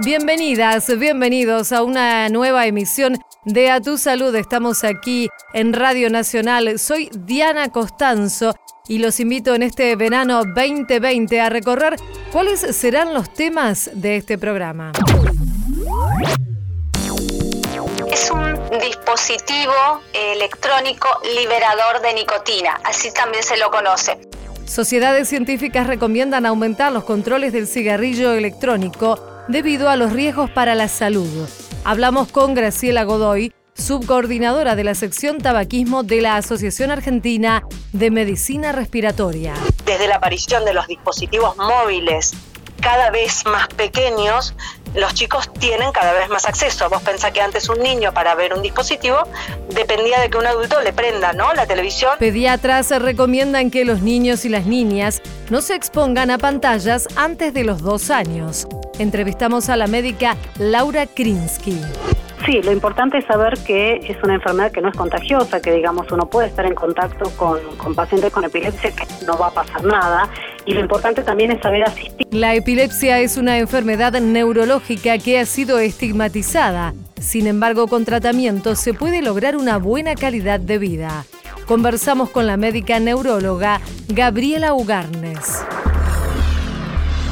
Bienvenidas, bienvenidos a una nueva emisión de A Tu Salud. Estamos aquí en Radio Nacional. Soy Diana Costanzo y los invito en este verano 2020 a recorrer cuáles serán los temas de este programa. Es un dispositivo electrónico liberador de nicotina, así también se lo conoce. Sociedades científicas recomiendan aumentar los controles del cigarrillo electrónico debido a los riesgos para la salud. Hablamos con Graciela Godoy, subcoordinadora de la sección tabaquismo de la Asociación Argentina de Medicina Respiratoria. Desde la aparición de los dispositivos móviles cada vez más pequeños, los chicos tienen cada vez más acceso. Vos pensás que antes un niño para ver un dispositivo dependía de que un adulto le prenda, ¿no? La televisión. Pediatras recomiendan que los niños y las niñas no se expongan a pantallas antes de los dos años. Entrevistamos a la médica Laura Krinsky. Sí, lo importante es saber que es una enfermedad que no es contagiosa, que digamos uno puede estar en contacto con, con pacientes con epilepsia que no va a pasar nada. Y lo importante también es saber asistir. La epilepsia es una enfermedad neurológica que ha sido estigmatizada. Sin embargo, con tratamiento se puede lograr una buena calidad de vida. Conversamos con la médica neuróloga Gabriela Ugarnes.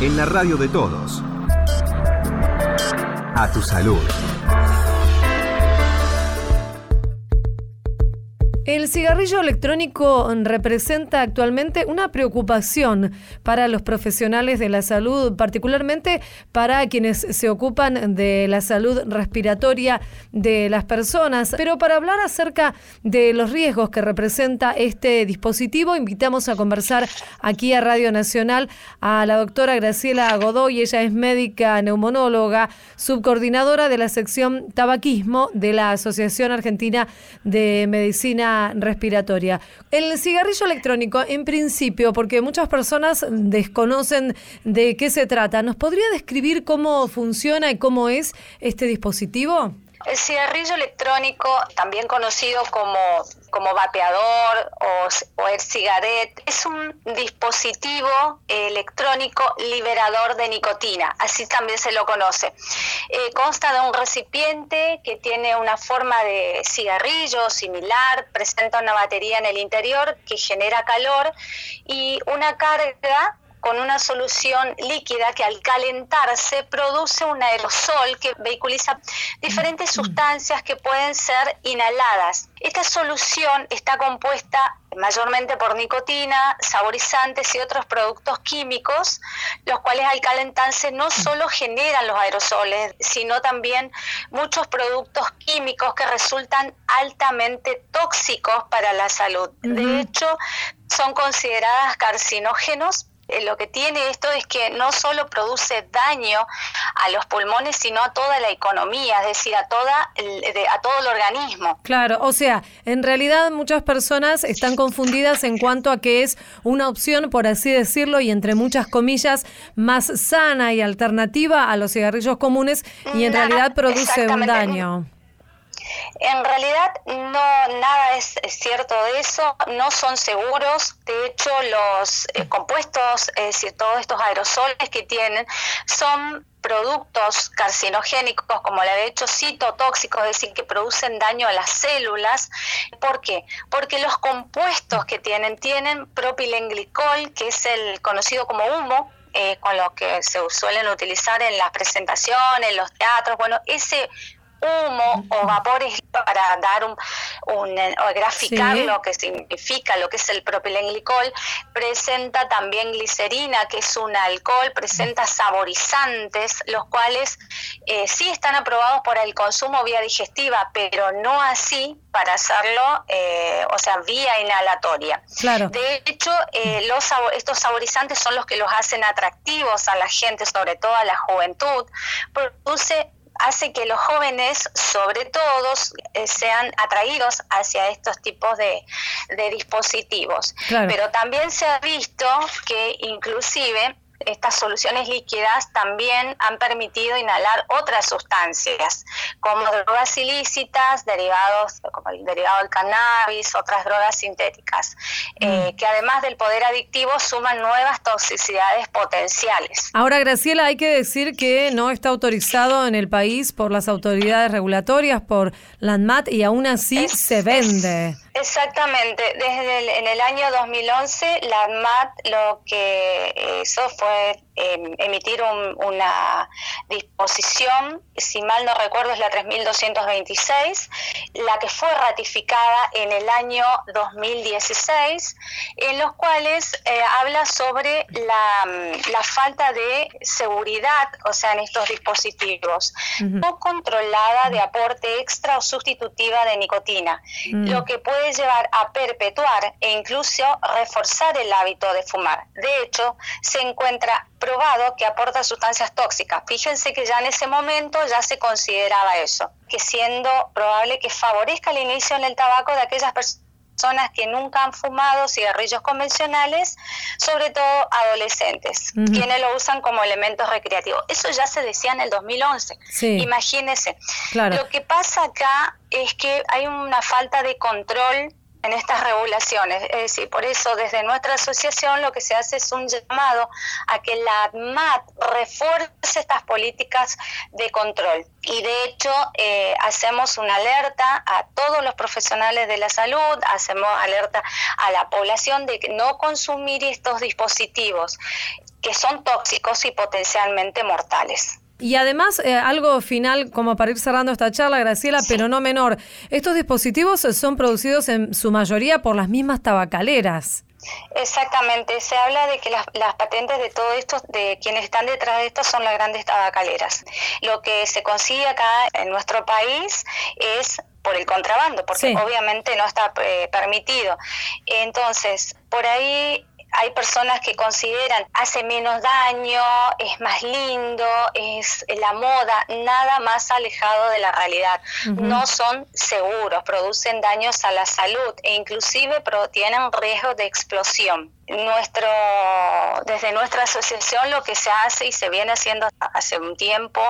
En la radio de todos. A tu salud. El cigarrillo electrónico representa actualmente una preocupación para los profesionales de la salud, particularmente para quienes se ocupan de la salud respiratoria de las personas. Pero para hablar acerca de los riesgos que representa este dispositivo, invitamos a conversar aquí a Radio Nacional a la doctora Graciela Godoy. Ella es médica neumonóloga, subcoordinadora de la sección tabaquismo de la Asociación Argentina de Medicina respiratoria. El cigarrillo electrónico, en principio, porque muchas personas desconocen de qué se trata, ¿nos podría describir cómo funciona y cómo es este dispositivo? El cigarrillo electrónico, también conocido como, como vapeador o, el cigarette, es un dispositivo electrónico liberador de nicotina, así también se lo conoce. Eh, consta de un recipiente que tiene una forma de cigarrillo similar, presenta una batería en el interior que genera calor y una carga con una solución líquida que al calentarse produce un aerosol que vehiculiza diferentes sustancias que pueden ser inhaladas. Esta solución está compuesta mayormente por nicotina, saborizantes y otros productos químicos, los cuales al calentarse no solo generan los aerosoles, sino también muchos productos químicos que resultan altamente tóxicos para la salud. De hecho, son consideradas carcinógenos lo que tiene esto es que no solo produce daño a los pulmones, sino a toda la economía, es decir, a, toda a todo el organismo. Claro, o sea, en realidad muchas personas están confundidas en cuanto a que es una opción, por así decirlo, y entre muchas comillas, más sana y alternativa a los cigarrillos comunes y en realidad produce un daño. En realidad no nada es, cierto de eso, no son seguros, de hecho los eh, compuestos, es decir, todos estos aerosoles que tienen son productos carcinogénicos, como la de hecho citotóxicos, es decir, que producen daño a las células. ¿Por qué? Porque los compuestos que tienen tienen propilenglicol, que es el conocido como humo, eh, con lo que se suelen utilizar en las presentaciones, en los teatros. Bueno, ese humo o vapores para dar un, un o graficar lo que significa lo que es el propilenglicol, presenta también glicerina, que es un alcohol, presenta saborizantes, los cuales eh, sí están aprobados por el consumo vía digestiva, pero no así para hacerlo, eh, o sea, vía inhalatoria. Claro. De hecho, eh, los, estos saborizantes son los que los hacen atractivos a la gente, sobre todo a la juventud, produce hace que los jóvenes, sobre todo, eh, sean atraídos hacia estos tipos de, dispositivos. Pero también se ha visto que inclusive estas soluciones líquidas también han permitido inhalar otras sustancias, como drogas ilícitas, derivados, como el derivado del cannabis, otras drogas sintéticas, eh, mm. que además del poder adictivo suman nuevas toxicidades potenciales. Ahora, Graciela, hay que decir que no está autorizado en el país por las autoridades regulatorias, por la ANMAT, y aún así se vende. Exactamente. Desde en el año 2011, la ANMAT lo que hizo fue em, emitir una disposición, si mal no recuerdo es la 3226, la que fue ratificada en el año 2016, en los cuales eh, habla sobre la, la, falta de seguridad, o sea, en estos dispositivos, no controlada de aporte extra o sustitutiva de nicotina, mm. lo que puede llevar a perpetuar e incluso reforzar el hábito de fumar. De hecho, se encuentra que aporta sustancias tóxicas. Fíjense que ya en ese momento ya se consideraba eso, que siendo probable que favorezca el inicio en el tabaco de aquellas personas que nunca han fumado cigarrillos convencionales, sobre todo adolescentes, quienes lo usan como elementos recreativos. Eso ya se decía en el 2011. Imagínense. Lo que pasa acá es que hay una falta de control en estas regulaciones. Es decir, por eso desde nuestra asociación lo que se hace es un llamado a que la ADMAT refuerce estas políticas de control. Y de hecho eh, hacemos una alerta a todos los profesionales de la salud, hacemos alerta a la población de no consumir estos dispositivos que son tóxicos y potencialmente mortales. Y además, eh, algo final como para ir cerrando esta charla, Graciela, pero no menor, estos dispositivos son producidos en su mayoría por las mismas tabacaleras. Exactamente, se habla de que las, patentes de todo esto, de quienes están detrás de esto, son las grandes tabacaleras. Lo que se consigue acá en nuestro país es por el contrabando, porque obviamente no está eh, permitido. Entonces, por ahí hay personas que consideran hace menos daño, es más lindo, es la moda, nada más alejado de la realidad. No son seguros, producen daños a la salud e inclusive tienen riesgo de explosión nuestro, desde nuestra asociación lo que se hace y se viene haciendo hace un tiempo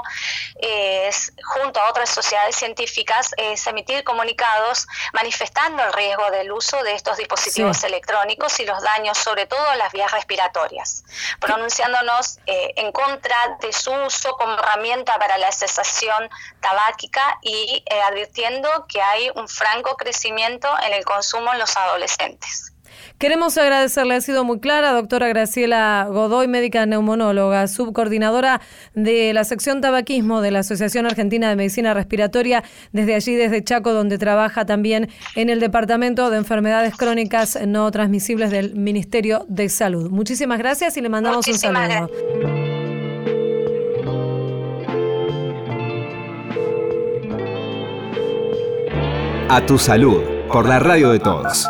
es, junto a otras sociedades científicas, es emitir comunicados manifestando el riesgo del uso de estos dispositivos electrónicos y los daños, sobre todo a las vías respiratorias, pronunciándonos eh, en contra de su uso como herramienta para la cesación tabáquica y eh, advirtiendo que hay un franco crecimiento en el consumo en los adolescentes. Queremos agradecerle, ha sido muy clara, doctora Graciela Godoy, médica neumonóloga, subcoordinadora de la sección tabaquismo de la Asociación Argentina de Medicina Respiratoria, desde allí, desde Chaco, donde trabaja también en el Departamento de Enfermedades Crónicas No Transmisibles del Ministerio de Salud. Muchísimas gracias y le mandamos un saludo. A tu salud, por la radio de todos.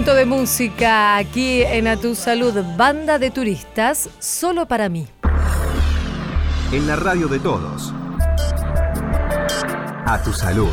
De música aquí en A Tu Salud, banda de turistas, solo para mí. En la radio de todos. A Tu Salud.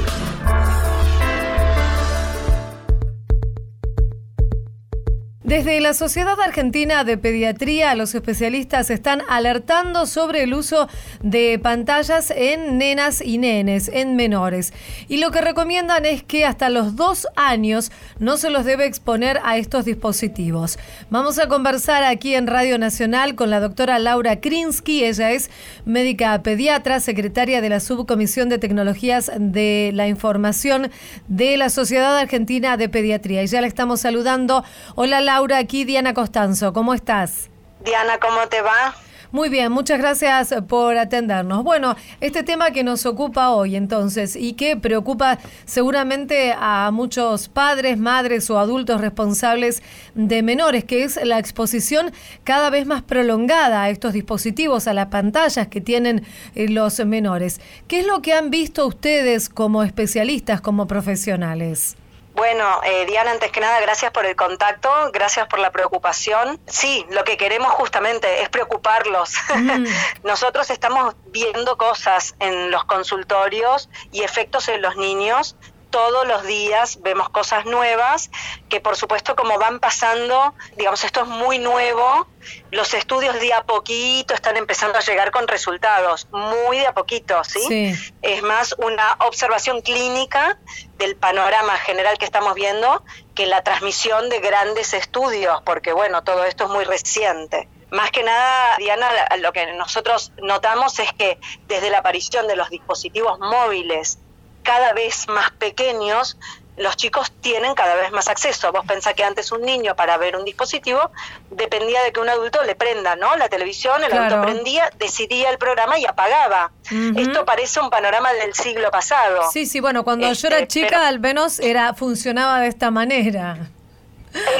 Desde la Sociedad Argentina de Pediatría, los especialistas están alertando sobre el uso de pantallas en nenas y nenes, en menores. Y lo que recomiendan es que hasta los dos años no se los debe exponer a estos dispositivos. Vamos a conversar aquí en Radio Nacional con la doctora Laura Krinsky. Ella es médica pediatra, secretaria de la Subcomisión de Tecnologías de la Información de la Sociedad Argentina de Pediatría. Y ya la estamos saludando. Hola, Laura. Laura, aquí Diana Costanzo. ¿Cómo estás? Diana, ¿cómo te va? Muy bien, muchas gracias por atendernos. Bueno, este tema que nos ocupa hoy entonces y que preocupa seguramente a muchos padres, madres o adultos responsables de menores, que es la exposición cada vez más prolongada a estos dispositivos, a las pantallas que tienen eh, los menores. ¿Qué es lo que han visto ustedes como especialistas, como profesionales? Bueno, eh, Diana, antes que nada, gracias por el contacto, gracias por la preocupación. Sí, lo que queremos justamente es preocuparlos. Mm. Nosotros estamos viendo cosas en los consultorios y efectos en los niños todos los días vemos cosas nuevas que por supuesto como van pasando, digamos, esto es muy nuevo, los estudios de a poquito están empezando a llegar con resultados, muy de a poquito, ¿sí? Es más una observación clínica del panorama general que estamos viendo que la transmisión de grandes estudios, porque bueno, todo esto es muy reciente. Más que nada, Diana, lo que nosotros notamos es que desde la aparición de los dispositivos móviles cada vez más pequeños, los chicos tienen cada vez más acceso. Vos pensás que antes un niño para ver un dispositivo dependía de que un adulto le prenda, ¿no? La televisión, el adulto prendía, decidía el programa y apagaba. Esto parece un panorama del siglo pasado. Sí, sí, bueno, cuando yo era este, chica al menos era funcionaba de esta manera.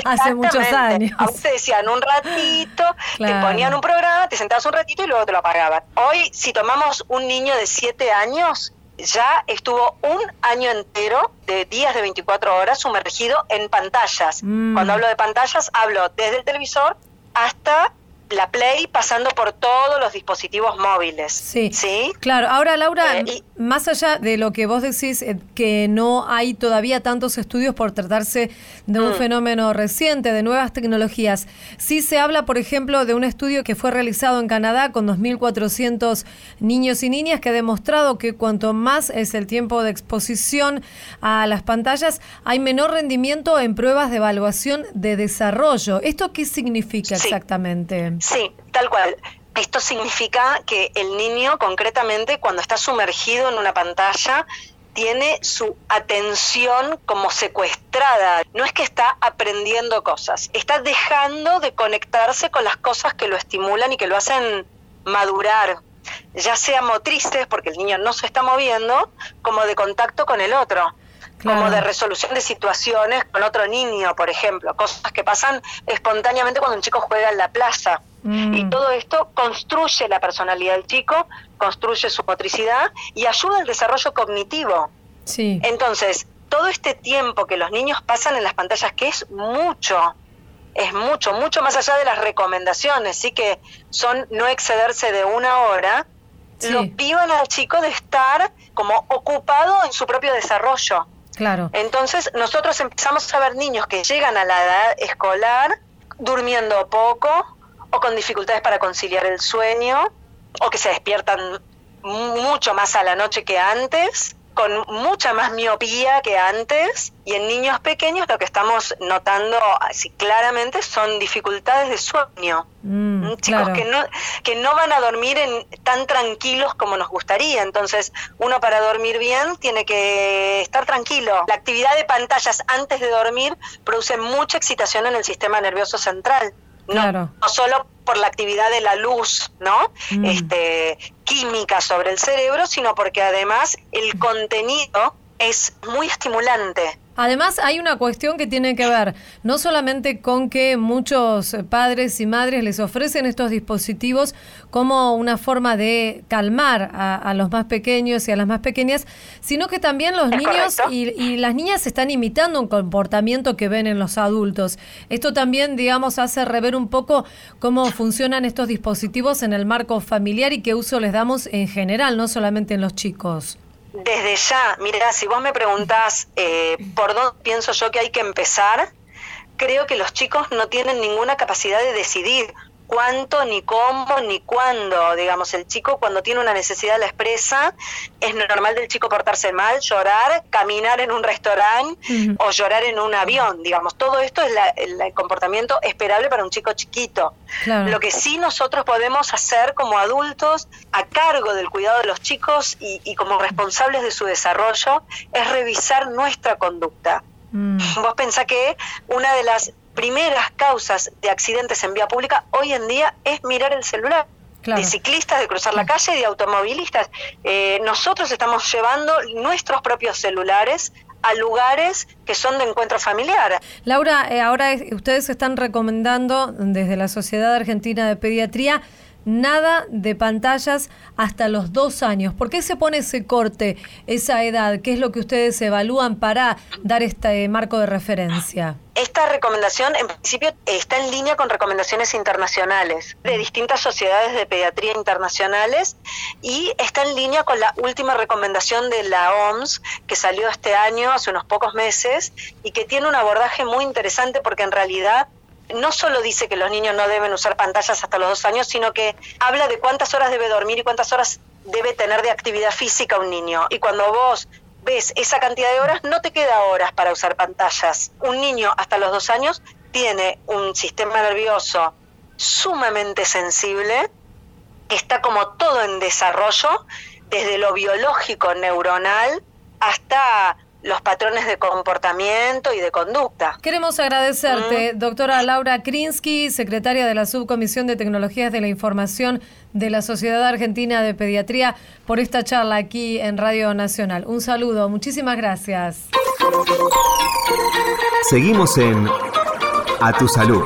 Hace muchos años. A te decían un ratito, te ponían un programa, te sentabas un ratito y luego te lo apagaban. Hoy, si tomamos un niño de 7 años, ya estuvo un año entero de días de 24 horas sumergido en pantallas. Mm. Cuando hablo de pantallas, hablo desde el televisor hasta la Play pasando por todos los dispositivos móviles. Sí. ¿Sí? Claro. Ahora, Laura, eh, más allá de lo que vos decís, eh, que no hay todavía tantos estudios por tratarse de un mm. fenómeno reciente, de nuevas tecnologías, sí se habla, por ejemplo, de un estudio que fue realizado en Canadá con 2.400 niños y niñas que ha demostrado que cuanto más es el tiempo de exposición a las pantallas, hay menor rendimiento en pruebas de evaluación de desarrollo. ¿Esto qué significa exactamente? Sí, tal cual. Esto significa que el niño concretamente cuando está sumergido en una pantalla tiene su atención como secuestrada. No es que está aprendiendo cosas, está dejando de conectarse con las cosas que lo estimulan y que lo hacen madurar, ya sea motrices, porque el niño no se está moviendo, como de contacto con el otro como de resolución de situaciones con otro niño, por ejemplo, cosas que pasan espontáneamente cuando un chico juega en la plaza. Mm. Y todo esto construye la personalidad del chico, construye su motricidad y ayuda al desarrollo cognitivo. Sí. Entonces, todo este tiempo que los niños pasan en las pantallas, que es mucho, es mucho, mucho más allá de las recomendaciones, sí que son no excederse de una hora, lo pivan al chico de estar como ocupado en su propio desarrollo. Claro. Entonces nosotros empezamos a ver niños que llegan a la edad escolar durmiendo poco o con dificultades para conciliar el sueño o que se despiertan mucho más a la noche que antes con mucha más miopía que antes y en niños pequeños lo que estamos notando así claramente son dificultades de sueño. Mm, mm, chicos que, no, que no van a dormir en, tan tranquilos como nos gustaría. Entonces, uno para dormir bien tiene que estar tranquilo. La actividad de pantallas antes de dormir produce mucha excitación en el sistema nervioso central. No, solo por la actividad de la luz, ¿no? Mm. Este, química sobre el cerebro, sino porque además el contenido es muy estimulante. Además, hay una cuestión que tiene que ver no solamente con que muchos padres y madres les ofrecen estos dispositivos como una forma de calmar a, los más pequeños y a las más pequeñas, sino que también los niños y, y, las niñas están imitando un comportamiento que ven en los adultos. Esto también, digamos, hace rever un poco cómo funcionan estos dispositivos en el marco familiar y qué uso les damos en general, no solamente en los chicos desde ya, mira, si vos me preguntás eh, por dónde pienso yo que hay que empezar, creo que los chicos no tienen ninguna capacidad de decidir cuánto, ni cómo, ni cuándo. Digamos, el chico cuando tiene una necesidad la expresa, es normal del chico portarse mal, llorar, caminar en un restaurante o llorar en un avión. Digamos, todo esto es el comportamiento esperable para un chico chiquito. Lo que sí nosotros podemos hacer como adultos a cargo del cuidado de los chicos y, como responsables de su desarrollo es revisar nuestra conducta. Mm. Vos pensás que una de las primeras causas de accidentes en vía pública hoy en día es mirar el celular. de ciclistas, de cruzar la calle, de automovilistas. Eh, nosotros estamos llevando nuestros propios celulares a lugares que son de encuentro familiar. Laura, eh, ahora ustedes están recomendando desde la Sociedad Argentina de Pediatría nada de pantallas hasta los dos años. ¿Por qué se pone ese corte, esa edad? ¿Qué es lo que ustedes evalúan para dar este marco de referencia? Esta recomendación, en principio, está en línea con recomendaciones internacionales de distintas sociedades de pediatría internacionales y está en línea con la última recomendación de la OMS que salió este año, hace unos pocos meses, y que tiene un abordaje muy interesante porque en realidad no solo dice que los niños no deben usar pantallas hasta los dos años, sino que habla de cuántas horas debe dormir y cuántas horas debe tener de actividad física un niño. Y cuando vos ves esa cantidad de horas, no te queda horas para usar pantallas. Un niño hasta los dos años tiene un sistema nervioso sumamente sensible, está como todo en desarrollo, desde lo biológico neuronal hasta los patrones de comportamiento y de conducta. Queremos agradecerte, mm. doctora Laura Krinsky, secretaria de la Subcomisión de Tecnologías de la Información de la Sociedad Argentina de Pediatría, por esta charla aquí en Radio Nacional. Un saludo, muchísimas gracias. Seguimos en A Tu Salud.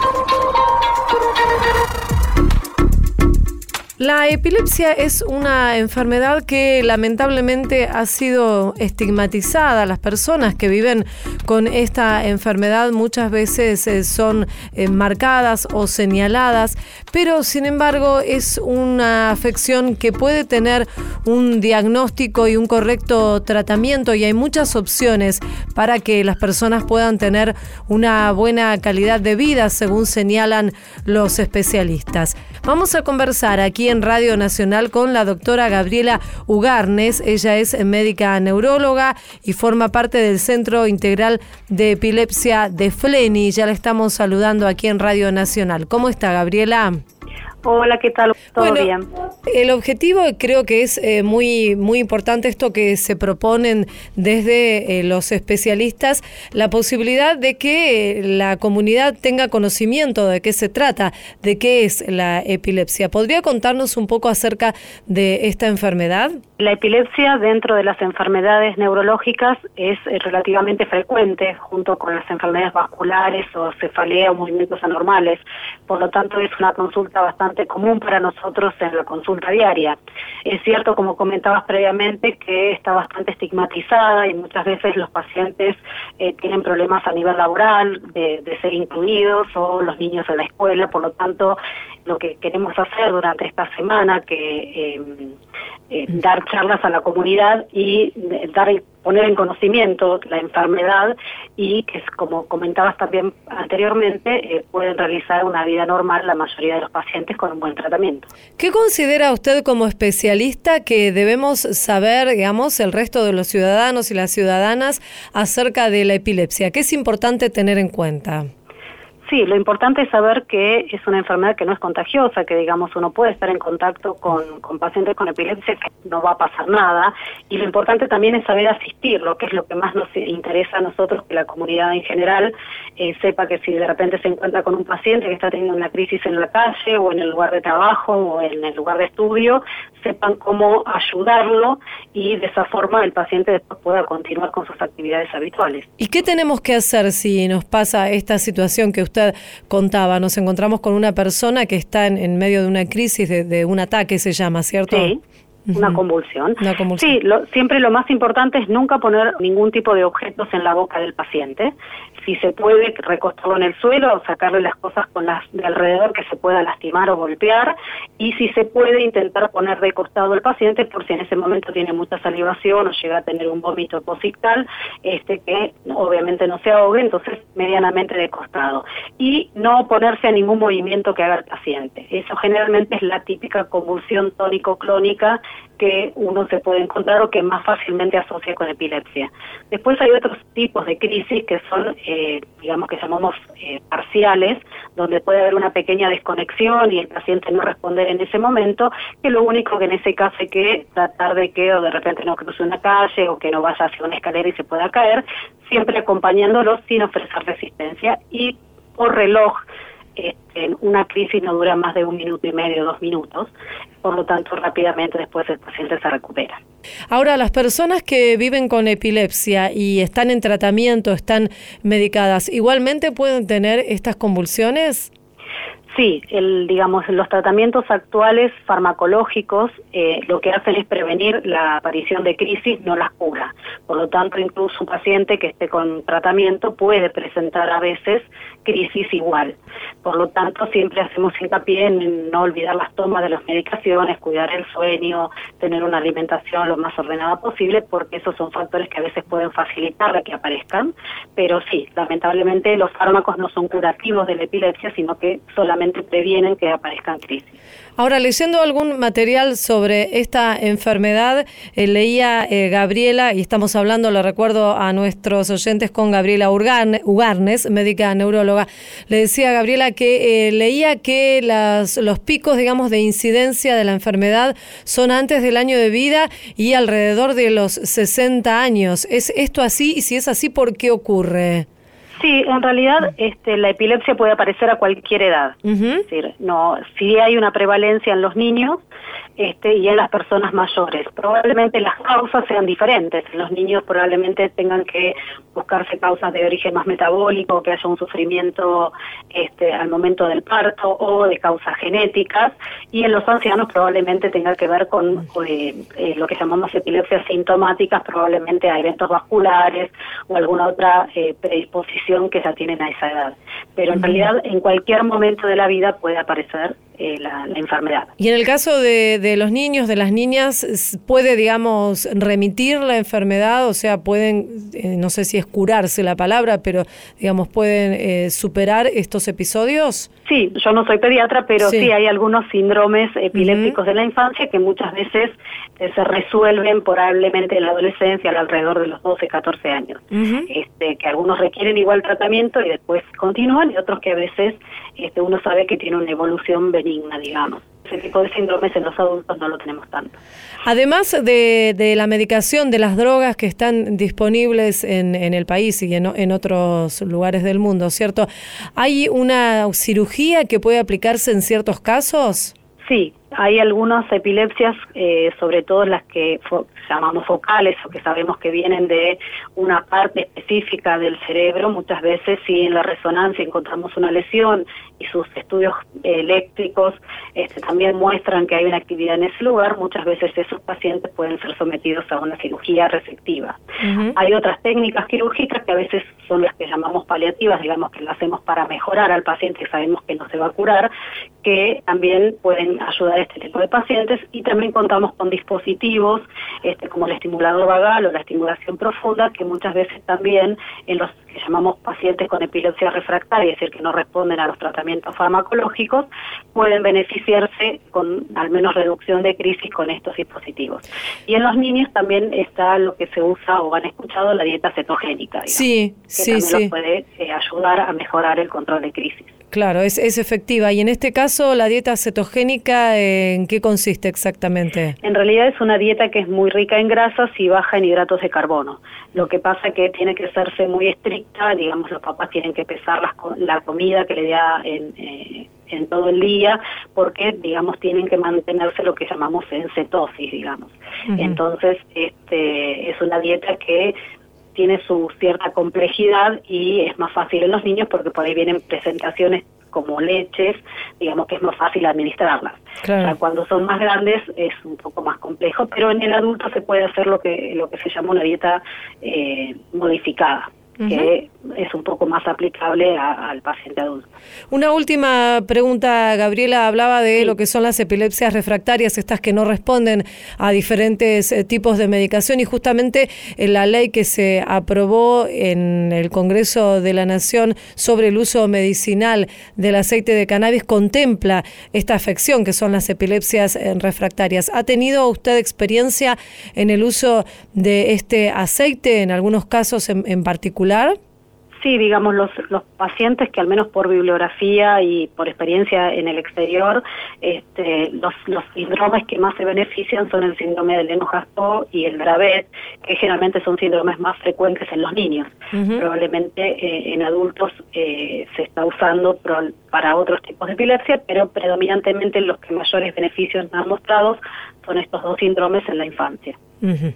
La epilepsia es una enfermedad que lamentablemente ha sido estigmatizada. Las personas que viven con esta enfermedad muchas veces eh, son eh, marcadas o señaladas, pero sin embargo es una afección que puede tener un diagnóstico y un correcto tratamiento y hay muchas opciones para que las personas puedan tener una buena calidad de vida, según señalan los especialistas. Vamos a conversar aquí en Radio Nacional con la doctora Gabriela Ugarnes. Ella es médica neuróloga y forma parte del Centro Integral de Epilepsia de Fleni. Ya la estamos saludando aquí en Radio Nacional. ¿Cómo está, Gabriela? Hola, ¿qué tal? ¿Todo bien? El objetivo creo que es eh, muy, muy importante esto que se proponen desde eh, los especialistas, la posibilidad de que eh, la comunidad tenga conocimiento de qué se trata, de qué es la epilepsia. ¿Podría contarnos un poco acerca de esta enfermedad? La epilepsia dentro de las enfermedades neurológicas es relativamente frecuente junto con las enfermedades vasculares o cefalea o movimientos anormales. Por lo tanto, es una consulta bastante común para nosotros en la consulta diaria. Es cierto, como comentabas previamente, que está bastante estigmatizada y muchas veces los pacientes eh, tienen problemas a nivel laboral de, ser incluidos o los niños en la escuela, por lo tanto, lo que queremos hacer durante esta semana, que eh, eh, dar charlas a la comunidad y dar poner en conocimiento la enfermedad y que, como comentabas también anteriormente, eh, pueden realizar una vida normal la mayoría de los pacientes con un buen tratamiento. ¿Qué considera usted como especialista que debemos saber, digamos, el resto de los ciudadanos y las ciudadanas acerca de la epilepsia? ¿Qué es importante tener en cuenta? Sí, lo importante es saber que es una enfermedad que no es contagiosa, que digamos uno puede estar en contacto con, pacientes con epilepsia, que no va a pasar nada. Y lo importante también es saber asistirlo, que es lo que más nos interesa a nosotros, que la comunidad en general eh, sepa que si de repente se encuentra con un paciente que está teniendo una crisis en la calle o en el lugar de trabajo o en el lugar de estudio, sepan cómo ayudarlo y de esa forma el paciente después pueda continuar con sus actividades habituales. ¿Y qué tenemos que hacer si nos pasa esta situación que usted contaba, nos encontramos con una persona que está en, medio de una crisis, de, un ataque se llama, ¿cierto? Sí. Una convulsión. Sí, siempre lo más importante es nunca poner ningún tipo de objetos en la boca del paciente si se puede recostarlo en el suelo sacarle las cosas con las de alrededor que se pueda lastimar o golpear y si se puede intentar poner de costado al paciente por si en ese momento tiene mucha salivación o llega a tener un vómito posictal este que obviamente no se ahogue entonces medianamente de costado. Y no ponerse a ningún movimiento que haga el paciente. Eso generalmente es la típica convulsión tónico-clónica que uno se puede encontrar o que más fácilmente asocia con epilepsia. Después hay otros tipos de crisis que son, eh, digamos que llamamos eh, parciales, donde puede haber una pequeña desconexión y el paciente no responder en ese momento, que lo único que en ese caso hay que tratar de que o de repente no cruce una calle o que no vaya hacia una escalera y se pueda caer, siempre acompañándolo sin ofrecer resistencia y por reloj este, una crisis no dura más de un minuto y medio, dos minutos, por lo tanto rápidamente después el paciente se recupera. Ahora, las personas que viven con epilepsia y están en tratamiento, están medicadas, ¿igualmente pueden tener estas convulsiones? Sí, el, digamos, los tratamientos actuales farmacológicos eh, lo que hacen es prevenir la aparición de crisis, no las cura. Por lo tanto, incluso un paciente que esté con tratamiento puede presentar a veces crisis igual. Por lo tanto, siempre hacemos hincapié en no olvidar las tomas de las medicaciones, cuidar el sueño, tener una alimentación lo más ordenada posible, porque esos son factores que a veces pueden facilitar la que aparezcan. Pero sí, lamentablemente los fármacos no son curativos de la epilepsia, sino que solamente previenen que aparezcan crisis. Ahora, leyendo algún material sobre esta enfermedad, eh, leía eh, Gabriela, y estamos hablando, le recuerdo a nuestros oyentes con Gabriela Ugarnes, médica neuróloga, le decía a Gabriela que eh, leía que las, los picos, digamos, de incidencia de la enfermedad son antes del año de vida y alrededor de los 60 años. ¿Es esto así? Y si es así, ¿por qué ocurre? Sí, en realidad este, la epilepsia puede aparecer a cualquier edad. Es decir, no, si hay una prevalencia en los niños, este, y en las personas mayores. Probablemente las causas sean diferentes. Los niños probablemente tengan que buscarse causas de origen más metabólico, que haya un sufrimiento este, al momento del parto o de causas genéticas. Y en los ancianos probablemente tenga que ver con eh, eh, lo que llamamos epilepsias sintomáticas, probablemente a eventos vasculares o alguna otra eh, predisposición que ya tienen a esa edad. Pero en realidad en cualquier momento de la vida puede aparecer la, enfermedad. Y en el caso de, de, los niños, de las niñas, ¿puede, digamos, remitir la enfermedad? O sea, pueden, eh, no sé si es curarse la palabra, pero, digamos, pueden eh, superar estos episodios? Sí, yo no soy pediatra, pero sí, hay algunos síndromes epilépticos de la infancia que muchas veces eh, se resuelven probablemente en la adolescencia, alrededor de los 12, 14 años. este, que algunos requieren igual tratamiento y después continúan, y otros que a veces este, uno sabe que tiene una evolución benigna, digamos ese tipo de síndromes en los adultos no lo tenemos tanto. Además de, de la medicación, de las drogas que están disponibles en, en el país y en, en, otros lugares del mundo, ¿cierto? ¿Hay una cirugía que puede aplicarse en ciertos casos? Sí, hay algunas epilepsias, eh, sobre todo las que llamamos focales o que sabemos que vienen de una parte específica del cerebro. Muchas veces, si en la resonancia encontramos una lesión y sus estudios eléctricos este, también muestran que hay una actividad en ese lugar, muchas veces esos pacientes pueden ser sometidos a una cirugía receptiva. Hay otras técnicas quirúrgicas que a veces son las que llamamos paliativas, digamos que las hacemos para mejorar al paciente, sabemos que no se va a curar, que también pueden ayudar este tipo de pacientes y también contamos con dispositivos este, como el estimulador vagal o la estimulación profunda que muchas veces también en los que llamamos pacientes con epilepsia refractaria, es decir, que no responden a los tratamientos farmacológicos, pueden beneficiarse con al menos reducción de crisis con estos dispositivos. Y en los niños también está lo que se usa o han escuchado la dieta cetogénica, sí, que sí, también sí. los puede eh, ayudar a mejorar el control de crisis. Claro, es, es efectiva. Y en este caso, la dieta cetogénica, ¿en qué consiste exactamente? En realidad es una dieta que es muy rica en grasas y baja en hidratos de carbono. Lo que pasa que tiene que hacerse muy estricta, digamos, los papás tienen que pesar las la comida que le da en, eh, en todo el día, porque, digamos, tienen que mantenerse lo que llamamos en cetosis, digamos. Entonces, este, es una dieta que tiene su cierta complejidad y es más fácil en los niños porque por ahí vienen presentaciones como leches, digamos que es más fácil administrarlas. Claro. O sea, cuando son más grandes es un poco más complejo, pero en el adulto se puede hacer lo que lo que se llama una dieta eh, modificada, que es un poco más aplicable a- al paciente adulto. Una última pregunta, Gabriela. Hablaba de lo que son las epilepsias refractarias, estas que no responden a diferentes eh, tipos de medicación y justamente en la ley que se aprobó en el Congreso de la Nación sobre el uso medicinal del aceite de cannabis contempla esta afección que son las epilepsias eh, refractarias. ¿Ha tenido usted experiencia en el uso de este aceite en algunos casos en, en particular? Sí, digamos, los, los pacientes que al menos por bibliografía y por experiencia en el exterior, este, los, los síndromes que más se benefician son el síndrome del Lennox-Gastaut y el Dravet, que generalmente son síndromes más frecuentes en los niños. Probablemente eh, en adultos eh, se está usando pro- para otros tipos de epilepsia, pero predominantemente los que mayores beneficios han mostrado son estos dos síndromes en la infancia. Ujú.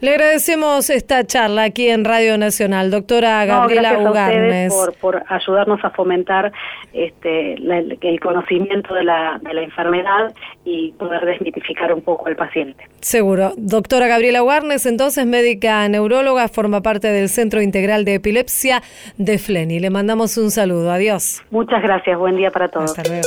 Le agradecemos esta charla aquí en Radio Nacional, doctora No, Gabriela a ustedes Ugarnes. por, por ayudarnos a fomentar este, la- el, el conocimiento de la, de la enfermedad y poder desmitificar un poco al paciente. Seguro. Doctora Gabriela Ugarnes, entonces médica neuróloga, forma parte del Centro Integral de Epilepsia de Fleni. Le mandamos un saludo. Adiós. Muchas gracias, buen día para todos. Hasta luego.